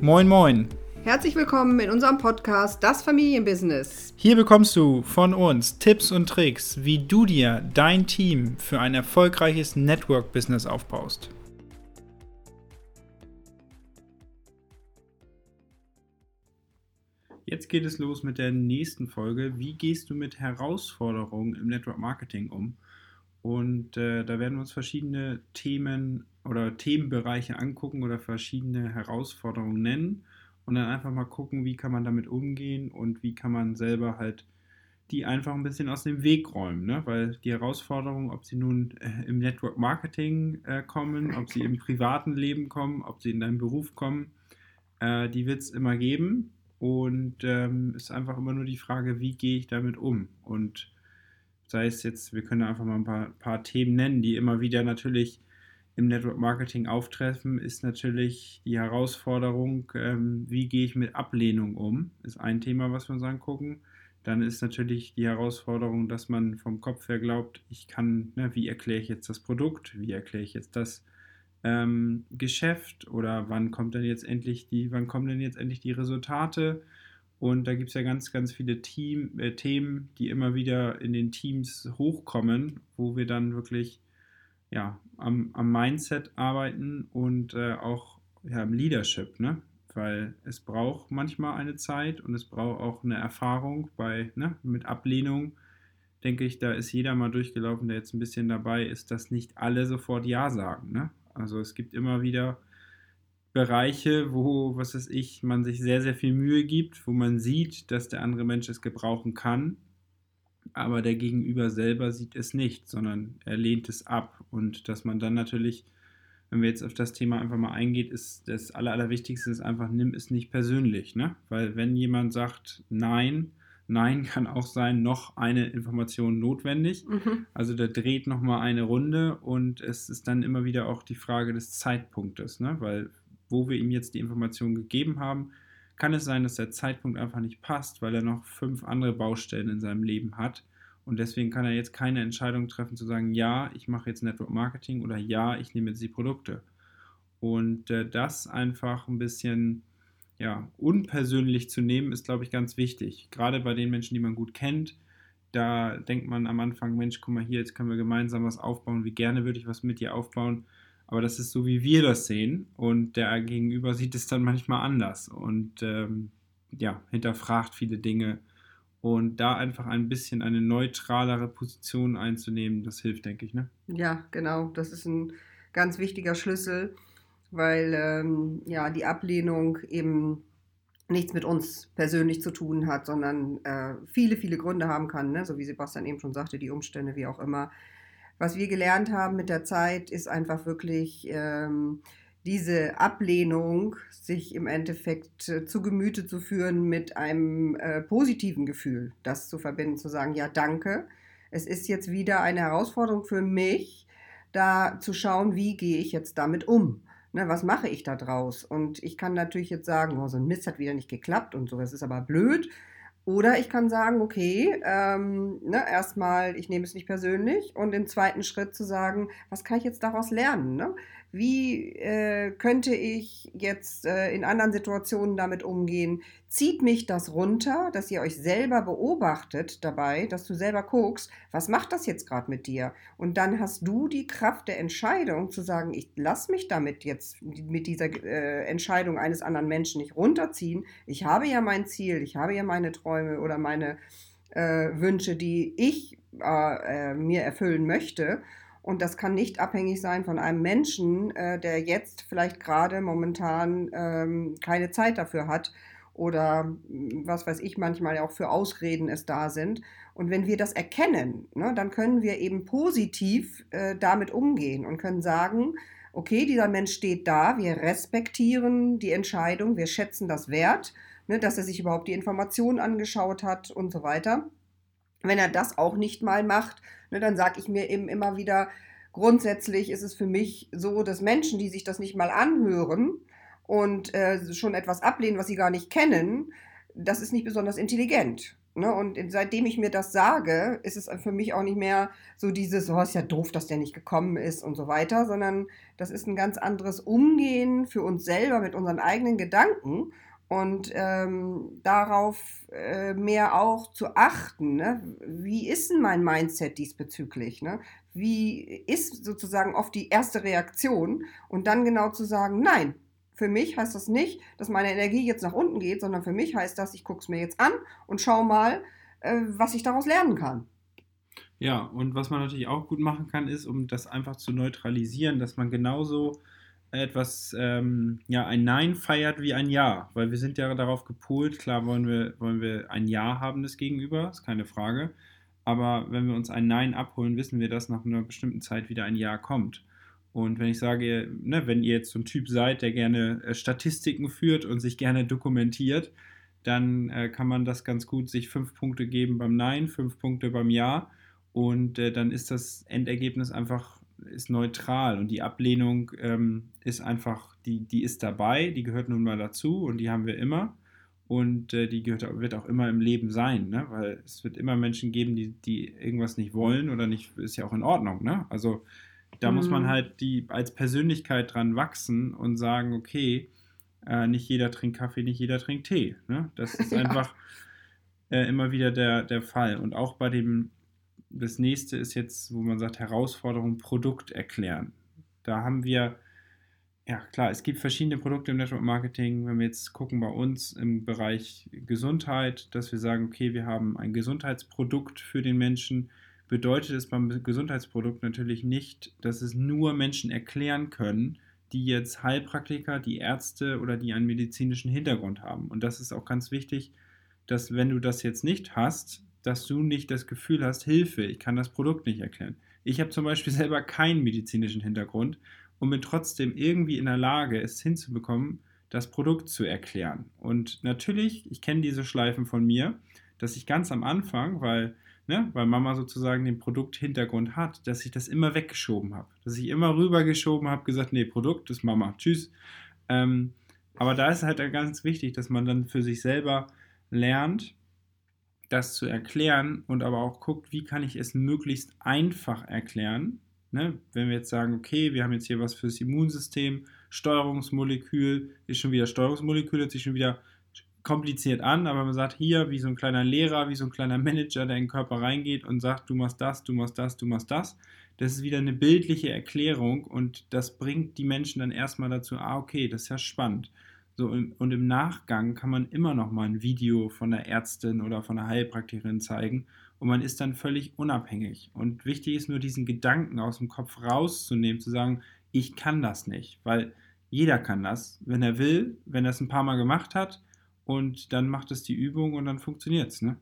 Moin, moin. Herzlich willkommen in unserem Podcast Das Familienbusiness. Hier bekommst du von uns Tipps und Tricks, wie du dir dein Team für ein erfolgreiches Network-Business aufbaust. Jetzt geht es los mit der nächsten Folge. Wie gehst du mit Herausforderungen im Network Marketing um? Und äh, da werden wir uns verschiedene Themen oder Themenbereiche angucken oder verschiedene Herausforderungen nennen und dann einfach mal gucken, wie kann man damit umgehen und wie kann man selber halt die einfach ein bisschen aus dem Weg räumen, ne? weil die Herausforderungen, ob sie nun äh, im Network Marketing äh, kommen, ob sie im privaten Leben kommen, ob sie in deinem Beruf kommen, äh, die wird es immer geben und ähm, ist einfach immer nur die Frage, wie gehe ich damit um und sei es jetzt, wir können einfach mal ein paar, paar Themen nennen, die immer wieder natürlich im Network Marketing auftreffen, ist natürlich die Herausforderung, ähm, wie gehe ich mit Ablehnung um, ist ein Thema, was wir uns angucken. Dann ist natürlich die Herausforderung, dass man vom Kopf her glaubt, ich kann, ne, wie erkläre ich jetzt das Produkt, wie erkläre ich jetzt das ähm, Geschäft oder wann kommt denn jetzt endlich die, wann kommen denn jetzt endlich die Resultate? Und da gibt es ja ganz, ganz viele Team, äh, Themen, die immer wieder in den Teams hochkommen, wo wir dann wirklich ja, am, am Mindset arbeiten und äh, auch ja, im Leadership, ne? Weil es braucht manchmal eine Zeit und es braucht auch eine Erfahrung bei, ne, mit Ablehnung. Denke ich, da ist jeder mal durchgelaufen, der jetzt ein bisschen dabei ist, dass nicht alle sofort Ja sagen. Ne? Also es gibt immer wieder Bereiche, wo, was weiß ich, man sich sehr, sehr viel Mühe gibt, wo man sieht, dass der andere Mensch es gebrauchen kann aber der Gegenüber selber sieht es nicht, sondern er lehnt es ab. Und dass man dann natürlich, wenn wir jetzt auf das Thema einfach mal eingeht, ist das Aller, Allerwichtigste ist einfach, nimm es nicht persönlich. Ne? Weil wenn jemand sagt Nein, Nein kann auch sein, noch eine Information notwendig. Mhm. Also der dreht nochmal eine Runde und es ist dann immer wieder auch die Frage des Zeitpunktes, ne? weil wo wir ihm jetzt die Information gegeben haben, kann es sein, dass der Zeitpunkt einfach nicht passt, weil er noch fünf andere Baustellen in seinem Leben hat. Und deswegen kann er jetzt keine Entscheidung treffen zu sagen, ja, ich mache jetzt Network Marketing oder ja, ich nehme jetzt die Produkte. Und äh, das einfach ein bisschen ja, unpersönlich zu nehmen, ist, glaube ich, ganz wichtig. Gerade bei den Menschen, die man gut kennt, da denkt man am Anfang, Mensch, guck mal hier, jetzt können wir gemeinsam was aufbauen, wie gerne würde ich was mit dir aufbauen. Aber das ist so, wie wir das sehen. Und der Gegenüber sieht es dann manchmal anders und ähm, ja, hinterfragt viele Dinge. Und da einfach ein bisschen eine neutralere Position einzunehmen, das hilft, denke ich. Ne? Ja, genau. Das ist ein ganz wichtiger Schlüssel, weil ähm, ja die Ablehnung eben nichts mit uns persönlich zu tun hat, sondern äh, viele, viele Gründe haben kann, ne? so wie Sebastian eben schon sagte, die Umstände, wie auch immer was wir gelernt haben mit der Zeit, ist einfach wirklich ähm, diese Ablehnung, sich im Endeffekt äh, zu Gemüte zu führen mit einem äh, positiven Gefühl, das zu verbinden, zu sagen, ja, danke. Es ist jetzt wieder eine Herausforderung für mich, da zu schauen, wie gehe ich jetzt damit um. Ne, was mache ich da draus? Und ich kann natürlich jetzt sagen, oh, so ein Mist hat wieder nicht geklappt und so, das ist aber blöd. Oder ich kann sagen, okay, ähm, ne, erstmal, ich nehme es nicht persönlich und im zweiten Schritt zu sagen, was kann ich jetzt daraus lernen? Ne? Wie äh, könnte ich jetzt äh, in anderen Situationen damit umgehen? Zieht mich das runter, dass ihr euch selber beobachtet dabei, dass du selber guckst, was macht das jetzt gerade mit dir? Und dann hast du die Kraft der Entscheidung zu sagen, ich lasse mich damit jetzt mit dieser äh, Entscheidung eines anderen Menschen nicht runterziehen. Ich habe ja mein Ziel, ich habe ja meine Träume oder meine äh, Wünsche, die ich äh, äh, mir erfüllen möchte. Und das kann nicht abhängig sein von einem Menschen, äh, der jetzt vielleicht gerade momentan ähm, keine Zeit dafür hat oder hm, was weiß ich, manchmal auch für Ausreden es da sind. Und wenn wir das erkennen, ne, dann können wir eben positiv äh, damit umgehen und können sagen, okay, dieser Mensch steht da, wir respektieren die Entscheidung, wir schätzen das wert, ne, dass er sich überhaupt die Informationen angeschaut hat und so weiter. Wenn er das auch nicht mal macht, ne, dann sage ich mir eben immer wieder, grundsätzlich ist es für mich so, dass Menschen, die sich das nicht mal anhören und äh, schon etwas ablehnen, was sie gar nicht kennen, das ist nicht besonders intelligent. Ne? Und seitdem ich mir das sage, ist es für mich auch nicht mehr so dieses, oh, ist ja doof, dass der nicht gekommen ist und so weiter, sondern das ist ein ganz anderes Umgehen für uns selber mit unseren eigenen Gedanken und ähm, darauf äh, mehr auch zu achten. Ne? Wie ist denn mein Mindset diesbezüglich? Ne? Wie ist sozusagen oft die erste Reaktion? Und dann genau zu sagen, nein, für mich heißt das nicht, dass meine Energie jetzt nach unten geht, sondern für mich heißt das, ich gucke es mir jetzt an und schaue mal, äh, was ich daraus lernen kann. Ja, und was man natürlich auch gut machen kann, ist, um das einfach zu neutralisieren, dass man genauso etwas, ähm, ja, ein Nein feiert wie ein Ja, weil wir sind ja darauf gepolt, klar wollen wir, wollen wir ein Ja haben des Gegenüber, ist keine Frage, aber wenn wir uns ein Nein abholen, wissen wir, dass nach einer bestimmten Zeit wieder ein Ja kommt. Und wenn ich sage, ne, wenn ihr jetzt so ein Typ seid, der gerne äh, Statistiken führt und sich gerne dokumentiert, dann äh, kann man das ganz gut sich fünf Punkte geben beim Nein, fünf Punkte beim Ja. Und äh, dann ist das Endergebnis einfach ist neutral und die Ablehnung ähm, ist einfach, die, die ist dabei, die gehört nun mal dazu und die haben wir immer und äh, die gehört, wird auch immer im Leben sein, ne? weil es wird immer Menschen geben, die, die irgendwas nicht wollen oder nicht, ist ja auch in Ordnung. Ne? Also da mhm. muss man mhm. halt die als Persönlichkeit dran wachsen und sagen, okay, äh, nicht jeder trinkt Kaffee, nicht jeder trinkt Tee. Ne? Das ist ja. einfach äh, immer wieder der, der Fall. Und auch bei dem, das nächste ist jetzt, wo man sagt, Herausforderung Produkt erklären. Da haben wir, ja klar, es gibt verschiedene Produkte im Network Marketing. Wenn wir jetzt gucken bei uns im Bereich Gesundheit, dass wir sagen, okay, wir haben ein Gesundheitsprodukt für den Menschen, bedeutet es beim Gesundheitsprodukt natürlich nicht, dass es nur Menschen erklären können, die jetzt Heilpraktiker, die Ärzte oder die einen medizinischen Hintergrund haben. Und das ist auch ganz wichtig, dass wenn du das jetzt nicht hast, dass du nicht das Gefühl hast, Hilfe, ich kann das Produkt nicht erklären. Ich habe zum Beispiel selber keinen medizinischen Hintergrund und bin trotzdem irgendwie in der Lage, es hinzubekommen, das Produkt zu erklären. Und natürlich, ich kenne diese Schleifen von mir, dass ich ganz am Anfang, weil ne, weil Mama sozusagen den Produkthintergrund hat, dass ich das immer weggeschoben habe. Dass ich immer rübergeschoben habe, gesagt, nee, Produkt ist Mama, tschüss. Ähm, aber da ist halt ganz wichtig, dass man dann für sich selber lernt, das zu erklären und aber auch guckt, wie kann ich es möglichst einfach erklären. Ne? Wenn wir jetzt sagen, okay, wir haben jetzt hier was fürs Immunsystem, Steuerungsmolekül, ist schon wieder Steuerungsmolekül, hat sich schon wieder kompliziert an, aber man sagt hier, wie so ein kleiner Lehrer, wie so ein kleiner Manager, der in den Körper reingeht und sagt, du machst das, du machst das, du machst das. Das ist wieder eine bildliche Erklärung und das bringt die Menschen dann erstmal dazu, ah, okay, das ist ja spannend. So, und im Nachgang kann man immer noch mal ein Video von der Ärztin oder von der Heilpraktikerin zeigen und man ist dann völlig unabhängig. Und wichtig ist nur, diesen Gedanken aus dem Kopf rauszunehmen, zu sagen, ich kann das nicht, weil jeder kann das, wenn er will, wenn er es ein paar Mal gemacht hat und dann macht es die Übung und dann funktioniert es, ne?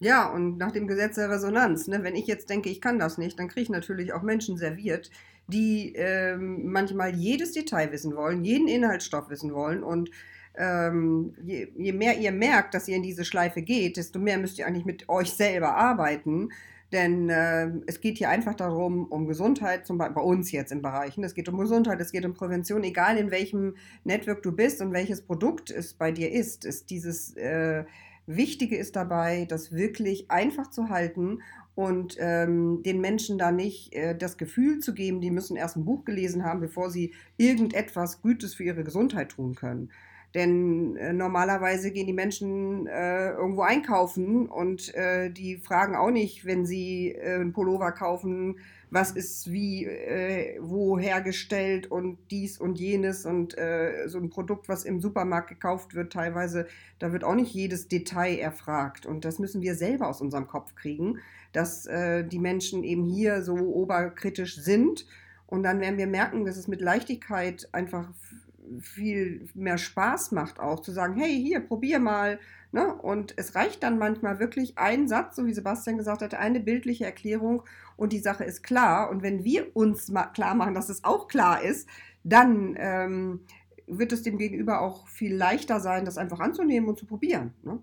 Ja, und nach dem Gesetz der Resonanz, ne, wenn ich jetzt denke, ich kann das nicht, dann kriege ich natürlich auch Menschen serviert, die ähm, manchmal jedes Detail wissen wollen, jeden Inhaltsstoff wissen wollen und ähm, je, je, mehr ihr merkt, dass ihr in diese Schleife geht, desto mehr müsst ihr eigentlich mit euch selber arbeiten. Denn äh, es geht hier einfach darum, um Gesundheit, zum Beispiel bei uns jetzt im Bereichen. Es geht um Gesundheit, es geht um Prävention, egal in welchem Network du bist und welches Produkt es bei dir ist. ist dieses äh, Wichtige ist dabei, das wirklich einfach zu halten und ähm, den Menschen da nicht äh, das Gefühl zu geben, die müssen erst ein Buch gelesen haben, bevor sie irgendetwas Gutes für ihre Gesundheit tun können. Denn äh, normalerweise gehen die Menschen äh, irgendwo einkaufen und äh, die fragen auch nicht, wenn sie äh, einen Pullover kaufen, was ist wie, äh, wo hergestellt und dies und jenes und äh, so ein Produkt, was im Supermarkt gekauft wird, teilweise, da wird auch nicht jedes Detail erfragt. Und das müssen wir selber aus unserem Kopf kriegen, dass die Menschen eben hier so oberkritisch sind. Und dann werden wir merken, dass es mit Leichtigkeit einfach viel mehr Spaß macht auch zu sagen, hey, hier, probier mal. Ne? Und es reicht dann manchmal wirklich ein Satz, so wie Sebastian gesagt hat, eine bildliche Erklärung und die Sache ist klar. Und wenn wir uns klar machen, dass es auch klar ist, dann ähm, wird es dem Gegenüber auch viel leichter sein, das einfach anzunehmen und zu probieren. Ne?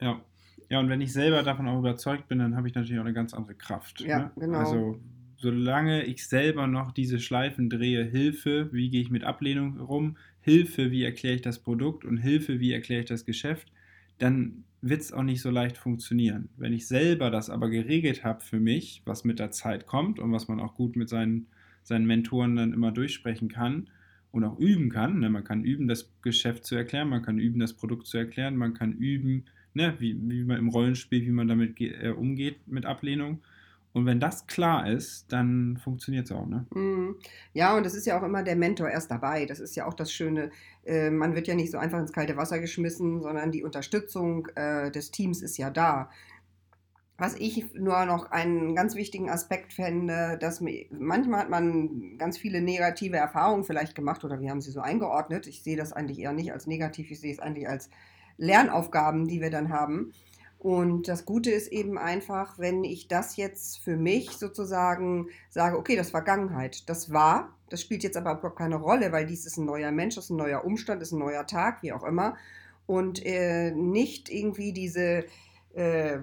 Ja. Ja, und wenn ich selber davon auch überzeugt bin, dann habe ich natürlich auch eine ganz andere Kraft. Ja, ne? genau. Also solange ich selber noch diese Schleifen drehe, Hilfe, wie gehe ich mit Ablehnung rum, Hilfe, wie erkläre ich das Produkt und Hilfe, wie erkläre ich das Geschäft, dann wird es auch nicht so leicht funktionieren. Wenn ich selber das aber geregelt habe für mich, was mit der Zeit kommt und was man auch gut mit seinen, seinen Mentoren dann immer durchsprechen kann und auch üben kann, ne? man kann üben, das Geschäft zu erklären, man kann üben, das Produkt zu erklären, man kann üben, ne? wie, wie man im Rollenspiel, wie man damit äh, umgeht mit Ablehnung. Und wenn das klar ist, dann funktioniert es auch, ne? Mhm. Ja, und das ist ja auch immer der Mentor erst dabei. Das ist ja auch das Schöne. Äh, man wird ja nicht so einfach ins kalte Wasser geschmissen, sondern die Unterstützung äh, des Teams ist ja da. Was ich nur noch einen ganz wichtigen Aspekt fände, dass manchmal hat man ganz viele negative Erfahrungen vielleicht gemacht oder wir haben sie so eingeordnet. Ich sehe das eigentlich eher nicht als negativ, ich sehe es eigentlich als Lernaufgaben, die wir dann haben. Und das Gute ist eben einfach, wenn ich das jetzt für mich sozusagen sage, okay, das Vergangenheit, das war, das spielt jetzt aber überhaupt keine Rolle, weil dies ist ein neuer Mensch, das ist ein neuer Umstand, ist ein neuer Tag, wie auch immer. Und äh, nicht irgendwie diese, äh,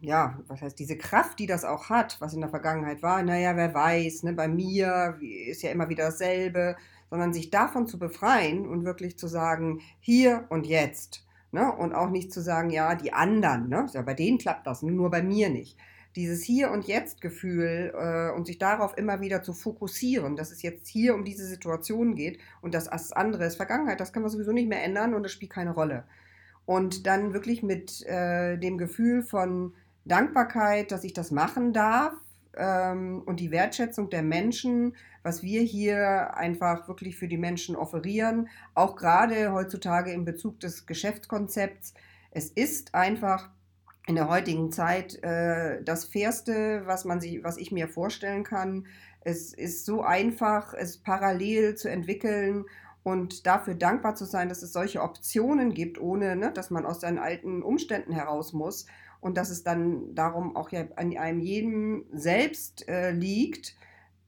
ja, was heißt, diese Kraft, die das auch hat, was in der Vergangenheit war, naja, wer weiß, ne, bei mir ist ja immer wieder dasselbe, sondern sich davon zu befreien und wirklich zu sagen, hier und jetzt Ne? Und auch nicht zu sagen, ja, die anderen, ne? ja, bei denen klappt das, nur bei mir nicht. Dieses Hier- und Jetzt-Gefühl äh, und sich darauf immer wieder zu fokussieren, dass es jetzt hier um diese Situation geht und das, andere ist Vergangenheit, das kann man sowieso nicht mehr ändern und das spielt keine Rolle. Und dann wirklich mit äh, dem Gefühl von Dankbarkeit, dass ich das machen darf, ähm, und die Wertschätzung der Menschen, was wir hier einfach wirklich für die Menschen offerieren, auch gerade heutzutage in Bezug des Geschäftskonzepts. Es ist einfach in der heutigen Zeit äh, das Fairste, was, man sich, was ich mir vorstellen kann. Es ist so einfach, es parallel zu entwickeln und dafür dankbar zu sein, dass es solche Optionen gibt, ohne ne, dass man aus seinen alten Umständen heraus muss und dass es dann darum auch ja an einem jedem selbst äh, liegt,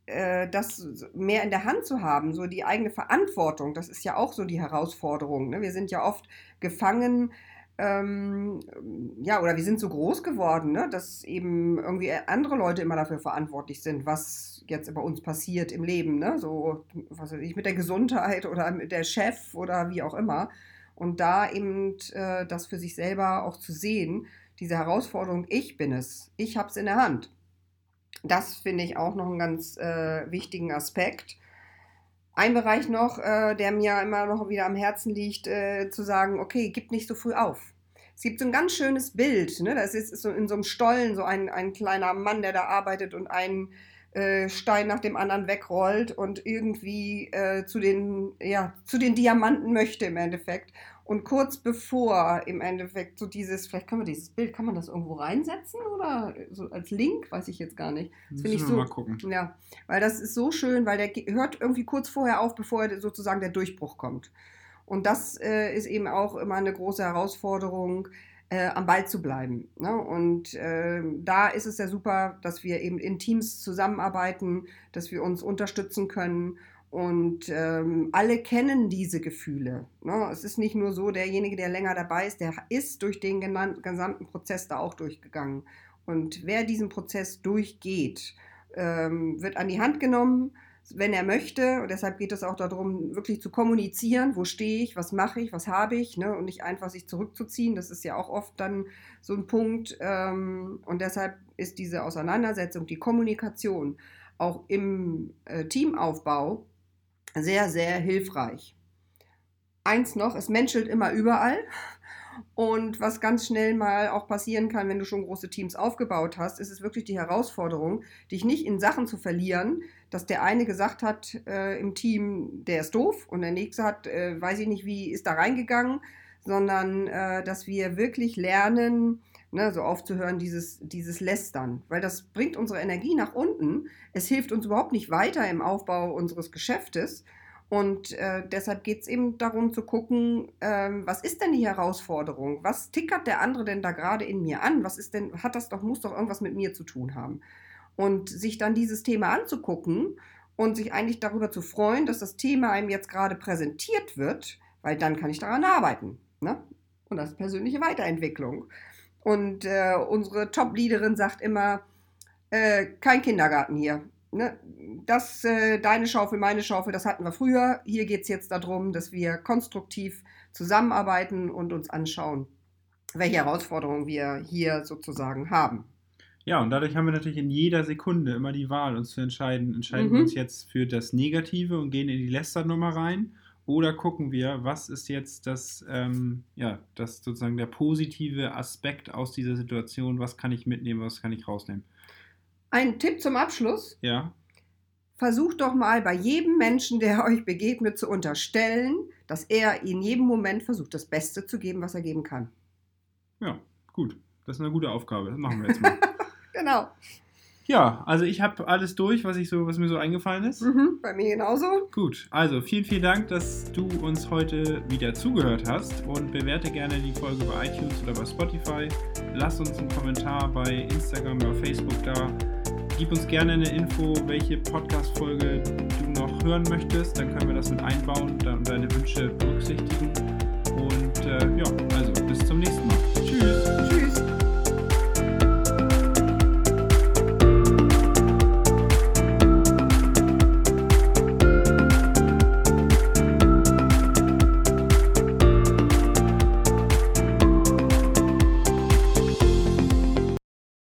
äh, das mehr in der Hand zu haben, so die eigene Verantwortung. Das ist ja auch so die Herausforderung. Ne? Wir sind ja oft gefangen. Ähm, ja, oder wir sind so groß geworden, ne, dass eben irgendwie andere Leute immer dafür verantwortlich sind, was jetzt bei uns passiert im Leben, ne? So, was weiß ich, mit der Gesundheit oder mit der Chef oder wie auch immer. Und da eben äh, das für sich selber auch zu sehen, diese Herausforderung, ich bin es, ich habe es in der Hand. Das finde ich auch noch einen ganz äh, wichtigen Aspekt. Ein Bereich noch, äh, der mir immer noch wieder am Herzen liegt, äh, zu sagen, okay, gib nicht so früh auf. Es gibt so ein ganz schönes Bild, ne? das ist, so in so einem Stollen so ein, ein kleiner Mann, der da arbeitet und einen äh, Stein nach dem anderen wegrollt und irgendwie äh, zu, den, ja, zu den Diamanten möchte im Endeffekt. Und kurz bevor im Endeffekt so dieses, vielleicht kann man dieses Bild, kann man das irgendwo reinsetzen oder so als Link, weiß ich jetzt gar nicht. Das finde ich so. Mal gucken. Ja, weil das ist so schön, weil der hört irgendwie kurz vorher auf, bevor sozusagen der Durchbruch kommt. Und das äh, ist eben auch immer eine große Herausforderung, äh, am Ball zu bleiben. Ne? Und äh, da ist es ja super, dass wir eben in Teams zusammenarbeiten, dass wir uns unterstützen können und ähm, alle kennen diese Gefühle. Ne? Es ist nicht nur so, derjenige, der länger dabei ist, der ist durch den gesamten Prozess da auch durchgegangen. Und wer diesen Prozess durchgeht, ähm, wird an die Hand genommen, wenn er möchte. Und deshalb geht es auch darum, wirklich zu kommunizieren, wo stehe ich, was mache ich, was habe ich, ne? und nicht einfach sich zurückzuziehen. Das ist ja auch oft dann so ein Punkt. Ähm, und deshalb ist diese Auseinandersetzung, die Kommunikation auch im äh, Teamaufbau sehr, sehr hilfreich. Eins noch, es menschelt immer überall. Und was ganz schnell mal auch passieren kann, wenn du schon große Teams aufgebaut hast, ist es wirklich die Herausforderung, dich nicht in Sachen zu verlieren, dass der eine gesagt hat äh, im Team, der ist doof und der nächste hat, äh, weiß ich nicht wie, ist da reingegangen, sondern äh, dass wir wirklich lernen, ne, so aufzuhören, dieses, dieses Lästern, weil das bringt unsere Energie nach unten. Es hilft uns überhaupt nicht weiter im Aufbau unseres Geschäftes. Und äh, deshalb geht es eben darum zu gucken, äh, was ist denn die Herausforderung? Was tickert der andere denn da gerade in mir an? Was ist denn, hat das doch, muss doch irgendwas mit mir zu tun haben? Und sich dann dieses Thema anzugucken und sich eigentlich darüber zu freuen, dass das Thema einem jetzt gerade präsentiert wird, weil dann kann ich daran arbeiten. Ne? Und das ist persönliche Weiterentwicklung. Und äh, unsere Top-Leaderin sagt immer, äh, kein Kindergarten hier. Ne? Das, äh, deine Schaufel, meine Schaufel, das hatten wir früher. Hier geht es jetzt darum, dass wir konstruktiv zusammenarbeiten und uns anschauen, welche Herausforderungen wir hier sozusagen haben. Ja, und dadurch haben wir natürlich in jeder Sekunde immer die Wahl, uns zu entscheiden, entscheiden Mhm. wir uns jetzt für das Negative und gehen in die Lästernummer rein oder gucken wir, was ist jetzt das, ähm, ja, das sozusagen der positive Aspekt aus dieser Situation, was kann ich mitnehmen, was kann ich rausnehmen. Ein Tipp zum Abschluss. Ja, Versucht doch mal bei jedem Menschen, der euch begegnet, zu unterstellen, dass er in jedem Moment versucht, das Beste zu geben, was er geben kann. ja, gut. Das ist eine gute Aufgabe. Das machen wir jetzt mal. Genau. Ja, also ich habe alles durch, was, ich so, was mir so eingefallen ist. Mhm, bei mir genauso. Gut, also vielen, vielen Dank, dass du uns heute wieder zugehört hast und bewerte gerne die Folge bei iTunes oder bei Spotify. Lass uns einen Kommentar bei Instagram oder Facebook da. Gib uns gerne eine Info, welche Podcast-Folge du noch hören möchtest. Dann können wir das mit einbauen und deine Wünsche berücksichtigen. Und äh, ja, also bis zum nächsten Mal.